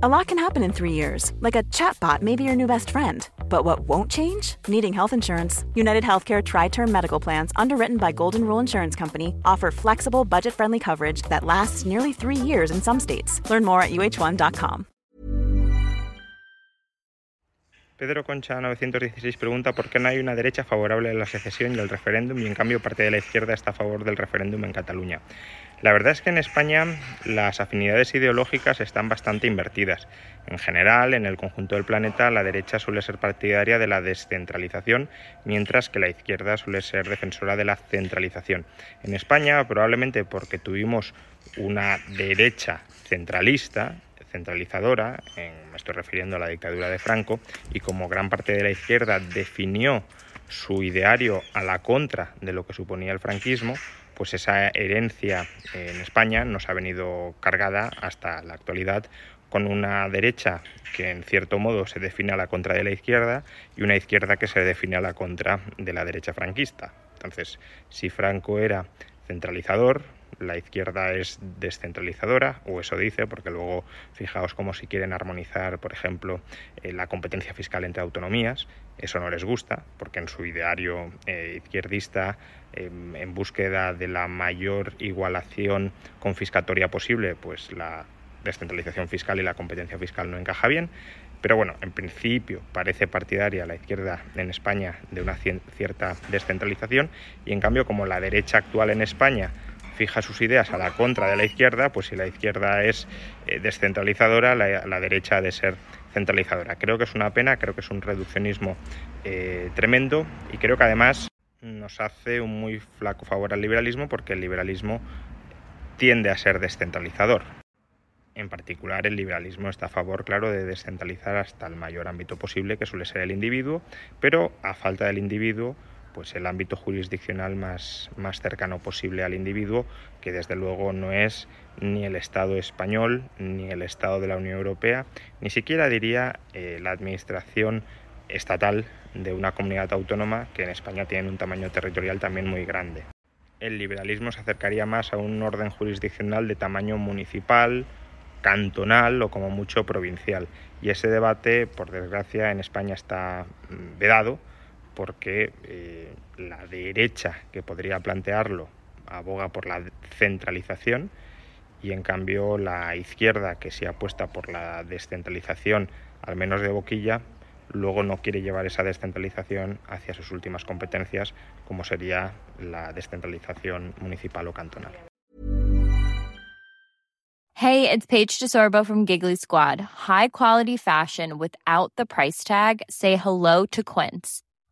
A lot can happen in three years, like a chatbot may be your new best friend. But what won't change? Needing health insurance. United Healthcare Tri Term Medical Plans, underwritten by Golden Rule Insurance Company, offer flexible, budget friendly coverage that lasts nearly three years in some states. Learn more at uh1.com. Pedro Concha 916 pregunta por qué no hay una derecha favorable a la secesión y al referéndum y en cambio parte de la izquierda está a favor del referéndum en Cataluña. La verdad es que en España las afinidades ideológicas están bastante invertidas. En general, en el conjunto del planeta, la derecha suele ser partidaria de la descentralización, mientras que la izquierda suele ser defensora de la centralización. En España, probablemente porque tuvimos una derecha centralista, centralizadora, me estoy refiriendo a la dictadura de Franco, y como gran parte de la izquierda definió su ideario a la contra de lo que suponía el franquismo, pues esa herencia en España nos ha venido cargada hasta la actualidad con una derecha que en cierto modo se define a la contra de la izquierda y una izquierda que se define a la contra de la derecha franquista. Entonces, si Franco era centralizador, la izquierda es descentralizadora, o eso dice, porque luego fijaos cómo si quieren armonizar, por ejemplo, eh, la competencia fiscal entre autonomías, eso no les gusta, porque en su ideario eh, izquierdista, em, en búsqueda de la mayor igualación confiscatoria posible, pues la descentralización fiscal y la competencia fiscal no encaja bien. Pero bueno, en principio parece partidaria la izquierda en España de una cierta descentralización y en cambio como la derecha actual en España fija sus ideas a la contra de la izquierda, pues si la izquierda es eh, descentralizadora, la, derecha ha de ser centralizadora. Creo que es una pena, creo que es un reduccionismo eh, tremendo y creo que además nos hace un muy flaco favor al liberalismo porque el liberalismo tiende a ser descentralizador. En particular, el liberalismo está a favor, claro, de descentralizar hasta el mayor ámbito posible, que suele ser el individuo, pero a falta del individuo, pues el ámbito jurisdiccional más, más cercano posible al individuo, que desde luego no es ni el Estado español, ni el Estado de la Unión Europea, ni siquiera diría eh, la administración estatal de una comunidad autónoma que en España tiene un tamaño territorial también muy grande. El liberalismo se acercaría más a un orden jurisdiccional de tamaño municipal, cantonal o como mucho provincial. Y ese debate, por desgracia, en España está mm, vedado porque eh, la derecha que podría plantearlo aboga por la centralización y en cambio la izquierda que se apuesta por la descentralización, al menos de boquilla, luego no quiere llevar esa descentralización hacia sus últimas competencias, como sería la descentralización municipal o cantonal. Hey, it's Paige DeSorbo from Giggly Squad. High quality fashion without the price tag. Say hello to Quince.